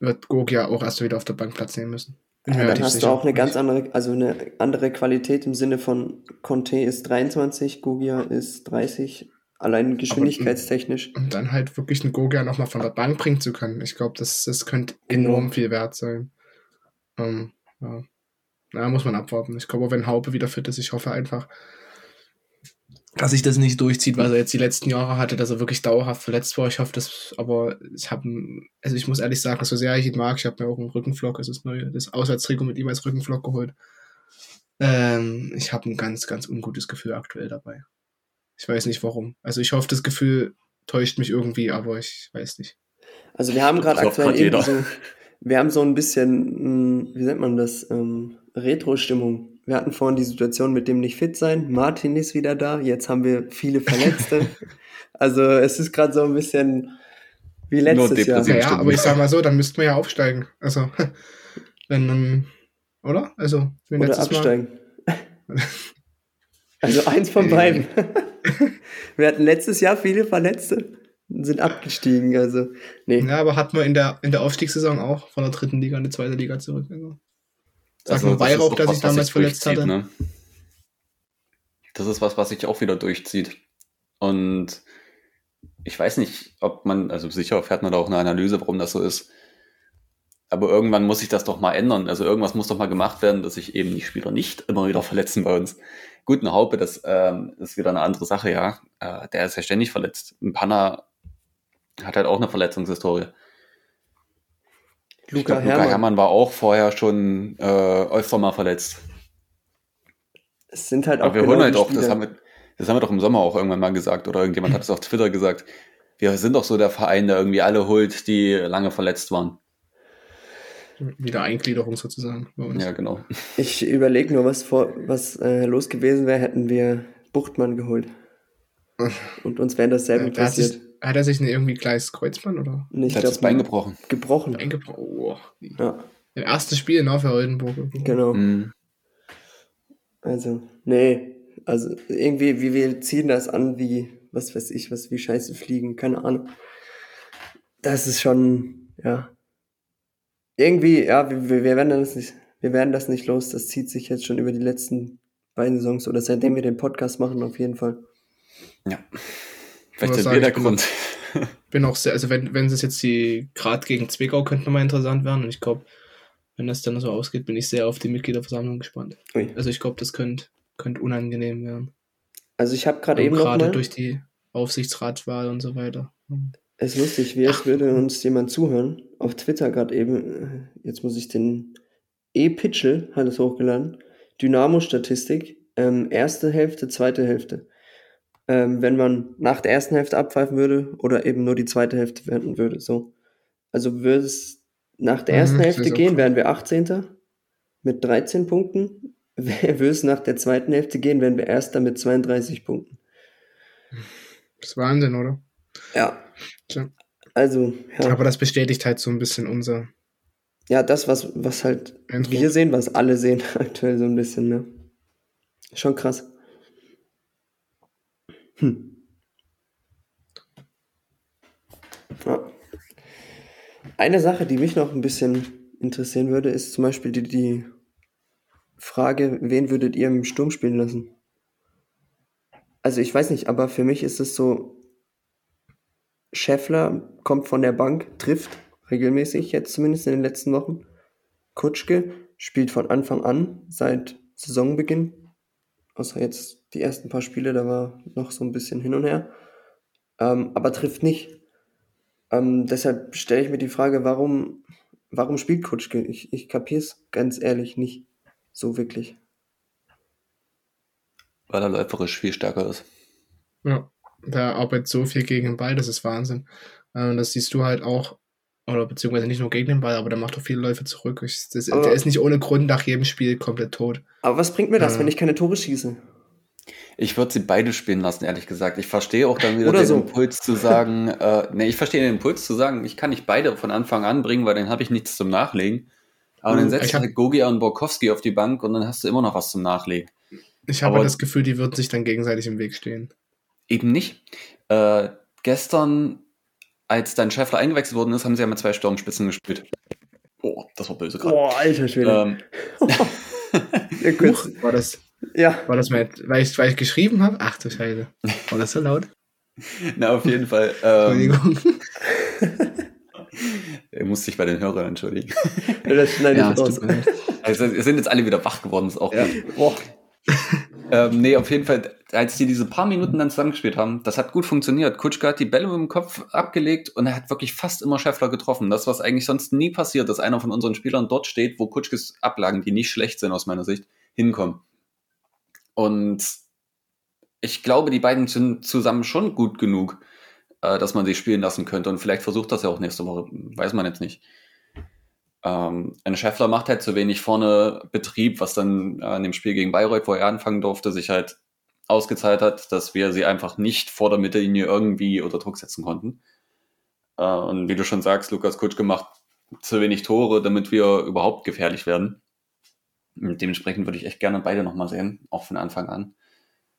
wird Gogia auch erst wieder auf der Bank Platz nehmen müssen. Ja, dann relativ hast du auch eine ganz andere, also eine andere Qualität im Sinne von Conte ist 23, Gogia ist 30, allein geschwindigkeitstechnisch. Und dann halt wirklich einen Gogia nochmal von der Bank bringen zu können. Ich glaube, das, das könnte Genau. enorm viel wert sein. Ähm, ja. Na, muss man abwarten. Ich glaube, wenn Haupe wieder fit ist, ich hoffe einfach, dass sich das nicht durchzieht, was er jetzt die letzten Jahre hatte, dass er wirklich dauerhaft verletzt war. Ich hoffe, das, aber ich habe, also ich muss ehrlich sagen, so sehr ich ihn mag, ich habe mir auch einen Rückenflock, also das neue, das Auswärtstrikot mit ihm als Rückenflock geholt. Ähm, ich habe ein ganz, ganz ungutes Gefühl aktuell dabei. Ich weiß nicht warum. Also ich hoffe, das Gefühl täuscht mich irgendwie, aber ich weiß nicht. Also wir haben gerade aktuell eben so, wir haben so ein bisschen, mh, wie nennt man das, ähm, Retro-Stimmung. Wir hatten vorhin die Situation mit dem nicht fit sein. Martin ist wieder da. Jetzt haben wir viele Verletzte. <laughs> also es ist gerade so ein bisschen wie letztes Jahr. Ja, ja, aber ich sag mal so, dann müssten wir ja aufsteigen. Also, <laughs> wenn dann, oder? Also, wenn Oder letztes Mal. absteigen. <laughs> also eins von beiden. wir hatten letztes Jahr viele Verletzte und sind abgestiegen. Also, nee. Ja, aber hatten wir in der, in der Aufstiegssaison auch von der dritten Liga in die zweite Liga zurück. Also. Sag Also, nur das ist Weihrauch, was, sich was damals verletzt hatte. Ne? Das ist was, was sich auch wieder durchzieht. Und ich weiß nicht, ob man, also sicher fährt man da auch eine Analyse, warum das so ist. Aber irgendwann muss sich das doch mal ändern. Also irgendwas muss doch mal gemacht werden, dass sich eben die Spieler nicht immer wieder verletzen bei uns. Gut, eine Haupe, das ähm, ist wieder eine andere Sache, ja. Äh, der ist ja ständig verletzt. Ein Panna hat halt auch eine Verletzungshistorie. Luca glaub, Luca Herrmann. Herrmann war auch vorher schon äh, öfter mal verletzt. Es sind halt auch Aber wir genau holen halt die auch, das Spieler. haben, wir, das haben wir doch im Sommer auch irgendwann mal gesagt, oder irgendjemand hat es auf Twitter gesagt. Wir sind doch so der Verein, der irgendwie alle holt, die lange verletzt waren. Wieder Eingliederung sozusagen bei uns. Ja, genau. Ich überlege nur, was, vor, was äh, los gewesen wäre, hätten wir Buchtmann geholt. <laughs> Und uns wäre dasselbe Äh, sich, passiert. Hat er sich denn irgendwie gleich Kreuzband oder Und ich hat das Bein gebrochen. gebrochen. eingebrochen? Oh, Ja, Im ersten Spiel, ne, für Oldenburg. genau. Mhm. Also, nee. Also irgendwie, wie wir ziehen das an, wie, was weiß ich, was wie Scheiße fliegen, keine Ahnung. Das ist schon, ja. Irgendwie, ja, wir, wir wir werden das nicht, wir werden das nicht los. Das zieht sich jetzt schon über die letzten beiden Saisons oder seitdem wir den Podcast machen, auf jeden Fall. Ja. Vielleicht der bin Grund. bin auch sehr, also wenn, wenn es jetzt die, gerade gegen Zwickau könnte nochmal interessant werden und ich glaube, wenn das dann so ausgeht, bin ich sehr auf die Mitgliederversammlung gespannt. Ui. Also ich glaube, das könnte könnte unangenehm werden. Also ich habe gerade eben noch Gerade durch die Aufsichtsratswahl und so weiter. es ist lustig, wie als würde uns jemand zuhören. Auf Twitter gerade eben, äh, jetzt muss ich den E-Pitchel, hat es hochgeladen. Dynamo-Statistik, ähm, erste Hälfte, zweite Hälfte. Ähm, wenn man nach der ersten Hälfte abpfeifen würde oder eben nur die zweite Hälfte wenden würde, so. Also würde es nach der ersten Mhm, Hälfte gehen, wären wir 18. mit 13 Punkten. <laughs> Würde es nach der zweiten Hälfte gehen, wären wir Erster mit 32 Punkten. Das ist Wahnsinn, oder? Ja. Tja. Also, ja, Aber das bestätigt halt so ein bisschen unser ja das, was, was halt Eindruck. wir sehen, was alle sehen <laughs> aktuell so ein bisschen, ne? Schon krass. Hm. Ja. Eine Sache, die mich noch ein bisschen interessieren würde, ist zum Beispiel die, die Frage, wen würdet ihr im Sturm spielen lassen? Also ich weiß nicht, aber für mich ist es so, Scheffler kommt von der Bank, trifft regelmäßig, jetzt zumindest in den letzten Wochen. Kutschke spielt von Anfang an, seit Saisonbeginn. Außer jetzt die ersten paar Spiele, da war noch so ein bisschen hin und her. Ähm, aber trifft nicht. Ähm, deshalb stelle ich mir die Frage, warum, warum spielt Kutschke? Ich, ich kapiere es ganz ehrlich nicht so wirklich. Weil er läuferisch viel stärker ist. Ja, da arbeitet so viel gegen den Ball, das ist Wahnsinn. Äh, Und das siehst du halt auch, oder beziehungsweise nicht nur gegen den Ball, aber der macht auch viele Läufe zurück. Ich, das, der ist nicht ohne Grund nach jedem Spiel komplett tot. Aber was bringt mir das, Ja. wenn ich keine Tore schieße? Ich würde sie beide spielen lassen, ehrlich gesagt. Ich verstehe auch dann wieder Oder den so. Impuls zu sagen, <laughs> äh, nee, ich verstehe den Impuls zu sagen, ich kann nicht beide von Anfang an bringen, weil dann habe ich nichts zum Nachlegen. Aber Mhm, dann setzt ich du hab- halt Gogia und Borkowski auf die Bank und dann hast du immer noch was zum Nachlegen. Ich habe Aber- das Gefühl, die würden sich dann gegenseitig im Weg stehen. Eben nicht. Äh, gestern, als dann Schäffler eingewechselt worden ist, haben sie ja mit zwei Sturmspitzen gespielt. Oh, das war böse gerade. Boah, alter Schwede. Ähm, <laughs> Ja, kurz- War das, ja, war das mal, weil ich, weil ich geschrieben habe? Ach du Scheiße. War das so laut? <laughs> na, auf jeden Fall. Ähm, Entschuldigung. <laughs> er muss sich bei den Hörern entschuldigen. das schneide Ja, ich es raus. Also, wir sind jetzt alle wieder wach geworden, ist auch Ja. gut. Boah. Ähm, nee, auf jeden Fall, als die diese paar Minuten dann zusammengespielt haben, das hat gut funktioniert. Kutschka hat die Bälle mit dem Kopf abgelegt und er hat wirklich fast immer Scheffler getroffen. Das, was eigentlich sonst nie passiert, dass einer von unseren Spielern dort steht, wo Kutschkes Ablagen, die nicht schlecht sind aus meiner Sicht, hinkommen. Und ich glaube, die beiden sind zusammen schon gut genug, äh, dass man sie spielen lassen könnte. Und vielleicht versucht das ja auch nächste Woche, weiß man jetzt nicht. Ähm, ein Scheffler macht halt zu wenig vorne Betrieb, was dann äh, in dem Spiel gegen Bayreuth, wo er anfangen durfte, sich halt ausgezahlt hat, dass wir sie einfach nicht vor der Mittellinie irgendwie unter Druck setzen konnten. Äh, und wie du schon sagst, Lukas Kutschke macht zu wenig Tore, damit wir überhaupt gefährlich werden. Und dementsprechend würde ich echt gerne beide nochmal sehen, auch von Anfang an.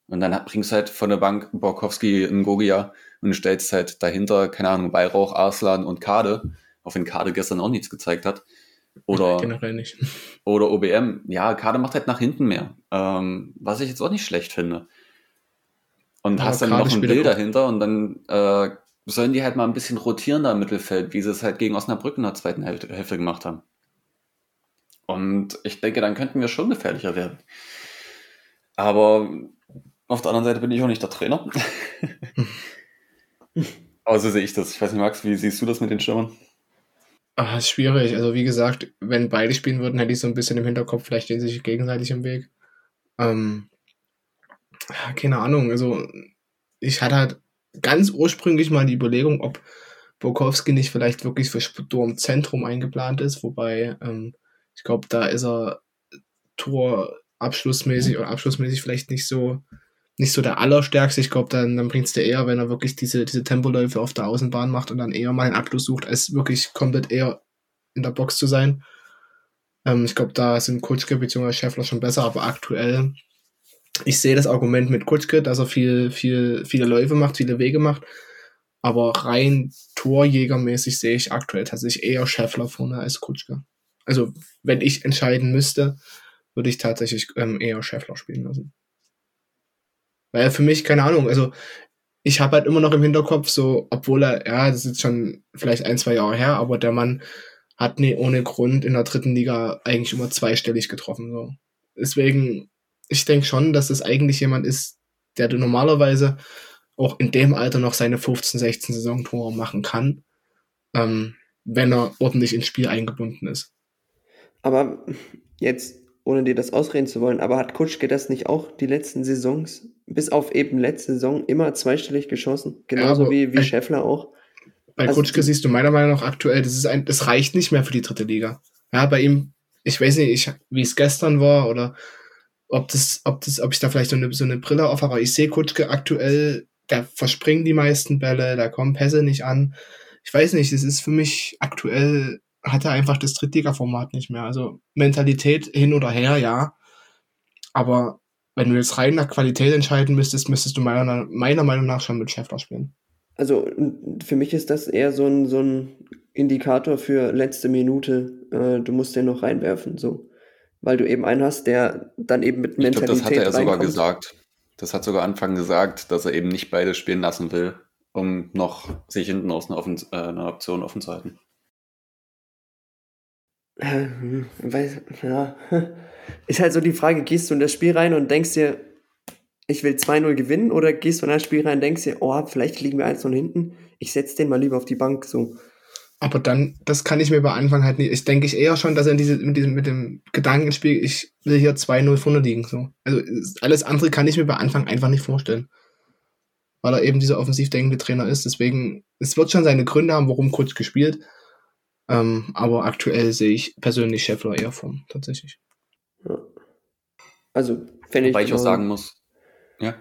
Und dann bringst du halt von der Bank Borkowski, Ngogia und du stellst halt dahinter, keine Ahnung, Weihrauch, Arslan und Kade, auch wenn Kade gestern auch nichts gezeigt hat. Oder, Generell nicht. <laughs> oder OBM. Ja, Kade macht halt nach hinten mehr. Ähm, was ich jetzt auch nicht schlecht finde. Und Ja, hast dann Kade noch ein Bild dahinter und dann äh, sollen die halt mal ein bisschen rotieren da im Mittelfeld, wie sie es halt gegen Osnabrück in der zweiten Hälfte, Hälfte gemacht haben. Und ich denke, dann könnten wir schon gefährlicher werden. Aber auf der anderen Seite bin ich auch nicht der Trainer. Aber <laughs> so sehe ich das. Ich weiß nicht, Max, wie siehst du das mit den Stürmern? Ah, ist schwierig. Also wie gesagt, wenn beide spielen würden, hätte ich so ein bisschen im Hinterkopf, vielleicht stehen sie sich gegenseitig im Weg. Ähm, keine Ahnung. Also ich hatte halt ganz ursprünglich mal die Überlegung, ob Bokowski nicht vielleicht wirklich für Sturmzentrum eingeplant ist, wobei ähm, ich glaube, da ist er Tor abschlussmäßig oder abschlussmäßig vielleicht nicht so nicht so der allerstärkste. Ich glaube, dann, dann bringt es dir eher, wenn er wirklich diese, diese Tempoläufe auf der Außenbahn macht und dann eher mal einen Abschluss sucht, als wirklich komplett eher in der Box zu sein. Ähm, ich glaube, da sind Kutschke bzw. Schäffler schon besser, aber aktuell, ich sehe das Argument mit Kutschke, dass er viel, viel, viele Läufe macht, viele Wege macht, aber rein torjägermäßig sehe ich aktuell tatsächlich eher Schäffler vorne als Kutschke. Also, wenn ich entscheiden müsste, würde ich tatsächlich ähm, eher Schäffler spielen lassen. Weil für mich, keine Ahnung, also ich habe halt immer noch im Hinterkopf so, obwohl er, ja, das ist jetzt schon vielleicht ein, zwei Jahre her, aber der Mann hat nie ohne Grund in der dritten Liga eigentlich immer zweistellig getroffen. So. Deswegen, ich denke schon, dass das eigentlich jemand ist, der du normalerweise auch in dem Alter noch seine 15, 16 Saisontore machen kann, ähm, wenn er ordentlich ins Spiel eingebunden ist. Aber jetzt, ohne dir das ausreden zu wollen, aber hat Kutschke das nicht auch die letzten Saisons, bis auf eben letzte Saison, immer zweistellig geschossen? Genauso aber- wie, wie Scheffler auch. bei Also Kutschke siehst du meiner Meinung nach aktuell, das ist ein, das reicht nicht mehr für die dritte Liga. Ja, bei ihm, ich weiß nicht, ich, wie es gestern war oder ob das, ob das, ob ich da vielleicht so eine, so eine Brille auf habe, aber ich sehe Kutschke aktuell, der verspringt die meisten Bälle, da kommen Pässe nicht an. Ich weiß nicht, das ist für mich aktuell, hat er einfach das Drittliga-Format nicht mehr. Also Mentalität hin oder her, ja. Aber wenn du jetzt rein nach Qualität entscheiden müsstest, müsstest du meiner, meiner Meinung nach schon mit Schäffler spielen. Also für mich ist das eher so ein, so ein Indikator für letzte Minute. Äh, du musst den noch reinwerfen, so. Weil du eben einen hast, der dann eben mit Ich glaube, Mentalität das hat er sogar reinkommt. gesagt. Das hat sogar Anfang gesagt, dass er eben nicht beide spielen lassen will, um noch sich hinten aus einer, Offen äh, einer Option offen zu halten. Äh, hm, weiß, ja. Ist halt so die Frage, gehst du in das Spiel rein und denkst dir, ich will 2-0 gewinnen oder gehst du in das Spiel rein und denkst dir, oh, vielleicht liegen wir 1-0 hinten, ich setz den mal lieber auf die Bank, so. Aber dann, das kann ich mir bei Anfang halt nicht. Ich denke ich eher schon, dass er in diese, mit, diesem, mit dem Gedankenspiel, ich will hier 2-0 vorne liegen. So. Also es- alles andere kann ich mir bei Anfang einfach nicht vorstellen. Weil er eben dieser offensiv denkende Trainer ist. Deswegen, es wird schon seine Gründe haben, warum kurz gespielt. Ähm, aber aktuell sehe ich persönlich Scheffler eher vorn, tatsächlich. Ja. Also, fände ich. Wobei ich auch sagen muss, ja,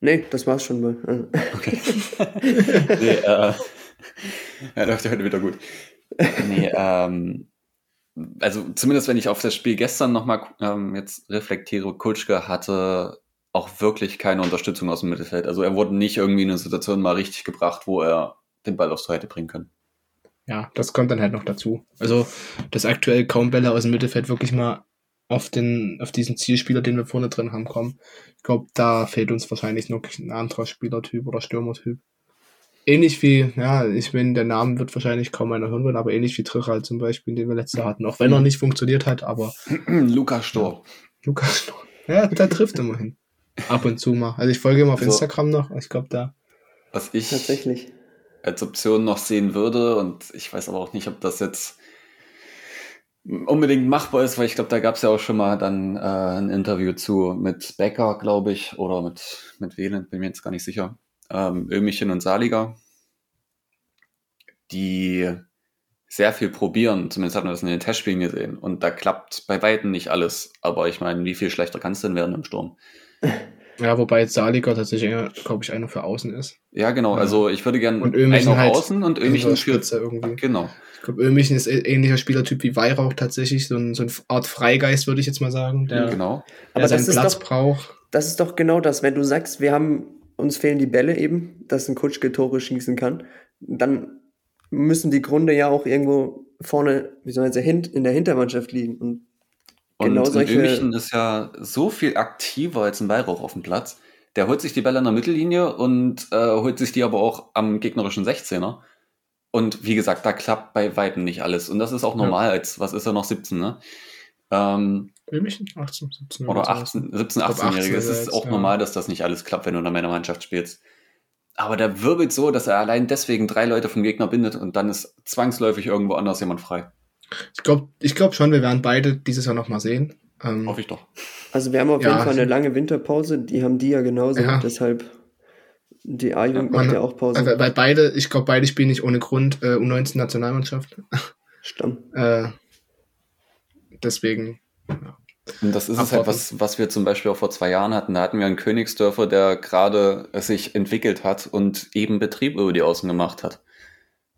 Nee, das war's schon mal. Also, Okay. <laughs> nee, äh, ja, läuft ja heute wieder gut. Nee, ähm, also zumindest wenn ich auf das Spiel gestern nochmal ähm, jetzt reflektiere, Kulschke hatte auch wirklich keine Unterstützung aus dem Mittelfeld. Also er wurde nicht irgendwie in eine Situation mal richtig gebracht, wo er den Ball aufs Tor hätte bringen können. Ja, das kommt dann halt noch dazu. Also, dass aktuell kaum Bälle aus dem Mittelfeld wirklich mal auf den, auf diesen Zielspieler, den wir vorne drin haben, kommen. Ich glaube, da fehlt uns wahrscheinlich noch ein anderer Spielertyp oder Stürmertyp. Ähnlich wie, ja, ich meine, der Name wird wahrscheinlich kaum einer hören wollen, aber ähnlich wie Trichal zum Beispiel, den wir letztes Jahr hatten. Auch wenn er nicht funktioniert hat, aber <clears throat> Lukas Stor. Lukas, ja, der trifft immerhin. Ab und zu mal. Also ich folge ihm auf So. Instagram noch. Ich glaube, da. Was ich tatsächlich. Als Option noch sehen würde. Und ich weiß aber auch nicht, ob das jetzt unbedingt machbar ist, weil ich glaube, da gab es ja auch schon mal dann äh, ein Interview zu mit Becker, glaube ich, oder mit, mit Wieland, bin mir jetzt gar nicht sicher. Ähm, Ömichen und Saliger, die sehr viel probieren, zumindest hat man das in den Testspielen gesehen. Und da klappt bei Weitem nicht alles. Aber ich meine, wie viel schlechter kann es denn werden im Sturm? <laughs> Ja, wobei jetzt Saliger tatsächlich, glaube ich, einer für außen ist. Ja, genau. Ja. Also ich würde gerne Und Ömichen einen auf halt außen und Ömichen für. Irgendwie. Genau. Ich glaube, Ömichen ist ä- ähnlicher Spielertyp wie Weihrauch tatsächlich, so, ein, so eine Art Freigeist, würde ich jetzt mal sagen, der, Genau. der Aber seinen das ist Platz doch- braucht. Das ist doch genau das, wenn du sagst, wir haben, uns fehlen die Bälle eben, dass ein Kutschke Tore schießen kann, dann müssen die Gründe ja auch irgendwo vorne, wie soll man sagen, hint- in der Hintermannschaft liegen. Und Und Genau solche- Ömichen ist ja so viel aktiver als ein Weihrauch auf dem Platz. Der holt sich die Bälle an der Mittellinie und äh, holt sich die aber auch am gegnerischen 16er. Und wie gesagt, da klappt bei Weitem nicht alles. Und das ist auch Ja. normal, als was ist er noch 17, ne? Ähm, Ömichen? 18, 17 oder sowas. 18, 17, glaub, 18-Jährige. Es 18 ist auch ja. normal, dass das nicht alles klappt, wenn du in einer Mannschaft spielst. Aber der wirbelt so, dass er allein deswegen drei Leute vom Gegner bindet und dann ist zwangsläufig irgendwo anders jemand frei. Ich glaube ich glaub schon, wir werden beide dieses Jahr nochmal sehen. Ähm, Hoffe ich doch. also wir haben auf Ja, jeden Fall eine ich- lange Winterpause, die haben die ja genauso, Ja. deshalb die A-Jugend macht ja auch Pause. weil, weil beide, ich glaube, beide spielen nicht ohne Grund äh, U19-Nationalmannschaft. Stamm. <laughs> Äh, deswegen, Und das ist es halt, was, was wir zum Beispiel auch vor zwei Jahren hatten. Da hatten wir einen Königsdörfer, der gerade sich entwickelt hat und eben Betrieb über die Außen gemacht hat.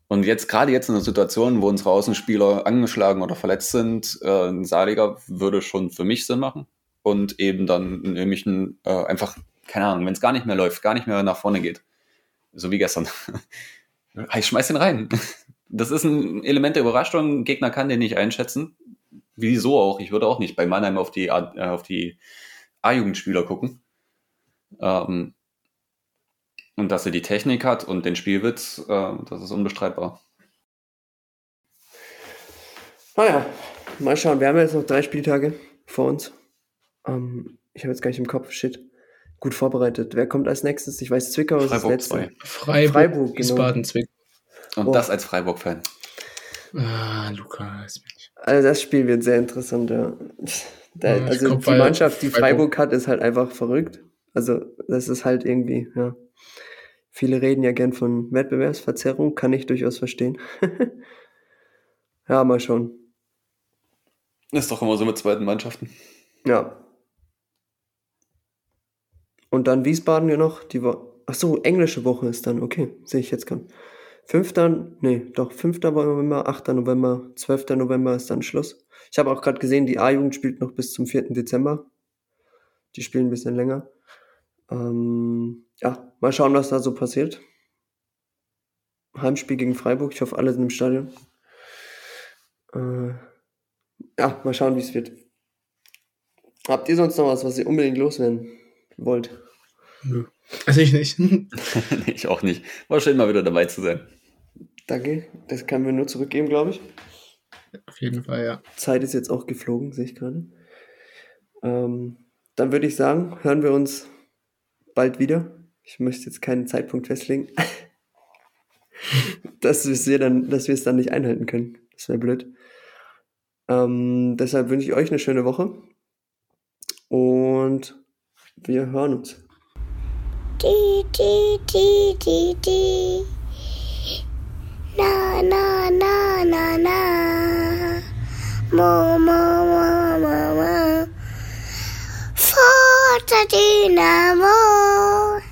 Und jetzt, gerade jetzt in der Situation, wo unsere Außenspieler angeschlagen oder verletzt sind, äh, ein Saliger würde schon für mich Sinn machen. Und eben dann nämlich ein, äh, einfach, keine Ahnung, wenn es gar nicht mehr läuft, gar nicht mehr nach vorne geht. So wie gestern. ich <laughs> schmeiß den rein. Das ist ein Element der Überraschung. Ein Gegner kann den nicht einschätzen. Wieso auch? Ich würde auch nicht bei Mannheim auf die, A- äh, auf die A-Jugendspieler gucken. Ähm, und dass er die Technik hat und den Spielwitz, äh, das ist unbestreitbar. Naja, mal schauen. Wir haben jetzt noch drei Spieltage vor uns. Ähm, ich habe jetzt gar nicht im Kopf, shit. Gut vorbereitet. Wer kommt als nächstes? Ich weiß, Zwickau ist das letzte. 2. Freiburg, Freiburg, genau. Wiesbaden, Zwickau. Und Oh. das als Freiburg-Fan. Ah, Lukas. Mensch. Also das Spiel wird sehr interessant, ja. Da, Ja, also glaub, die Mannschaft, die Freiburg- Freiburg hat, ist halt einfach verrückt. Also das ist halt irgendwie, ja. Viele reden ja gern von Wettbewerbsverzerrung, kann ich durchaus verstehen. <laughs> ja, mal schauen. Ist doch immer so mit zweiten Mannschaften. Ja. Und dann Wiesbaden ja noch, die Wo Ach so, englische Woche ist dann, okay, sehe ich jetzt gerade. 5. Nee, doch, 5. November, 8. November, 12. November ist dann Schluss. Ich habe auch gerade gesehen, die A-Jugend spielt noch bis zum 4. Dezember. Die spielen ein bisschen länger. Ähm, ja, mal schauen, was da so passiert. Heimspiel gegen Freiburg. Ich hoffe, alle sind im Stadion. Äh, ja, mal schauen, wie es wird. Habt ihr sonst noch was, was ihr unbedingt loswerden wollt? Nö. Also ich nicht. <laughs> ich auch nicht. War schön, mal wieder dabei zu sein. Danke. Das können wir nur zurückgeben, glaube ich. Auf jeden Fall, ja. Zeit ist jetzt auch geflogen, sehe ich gerade. Ähm, dann würde ich sagen, hören wir uns bald wieder. Ich möchte jetzt keinen Zeitpunkt festlegen, <laughs> dass wir dann, dass wir es dann nicht einhalten können. Das wäre blöd. Ähm, deshalb wünsche ich euch eine schöne Woche und wir hören uns. Di, di, di, di, di. Na, na, na, na, na. Mo, mo, mo, mo, mo. Forza Dynamo.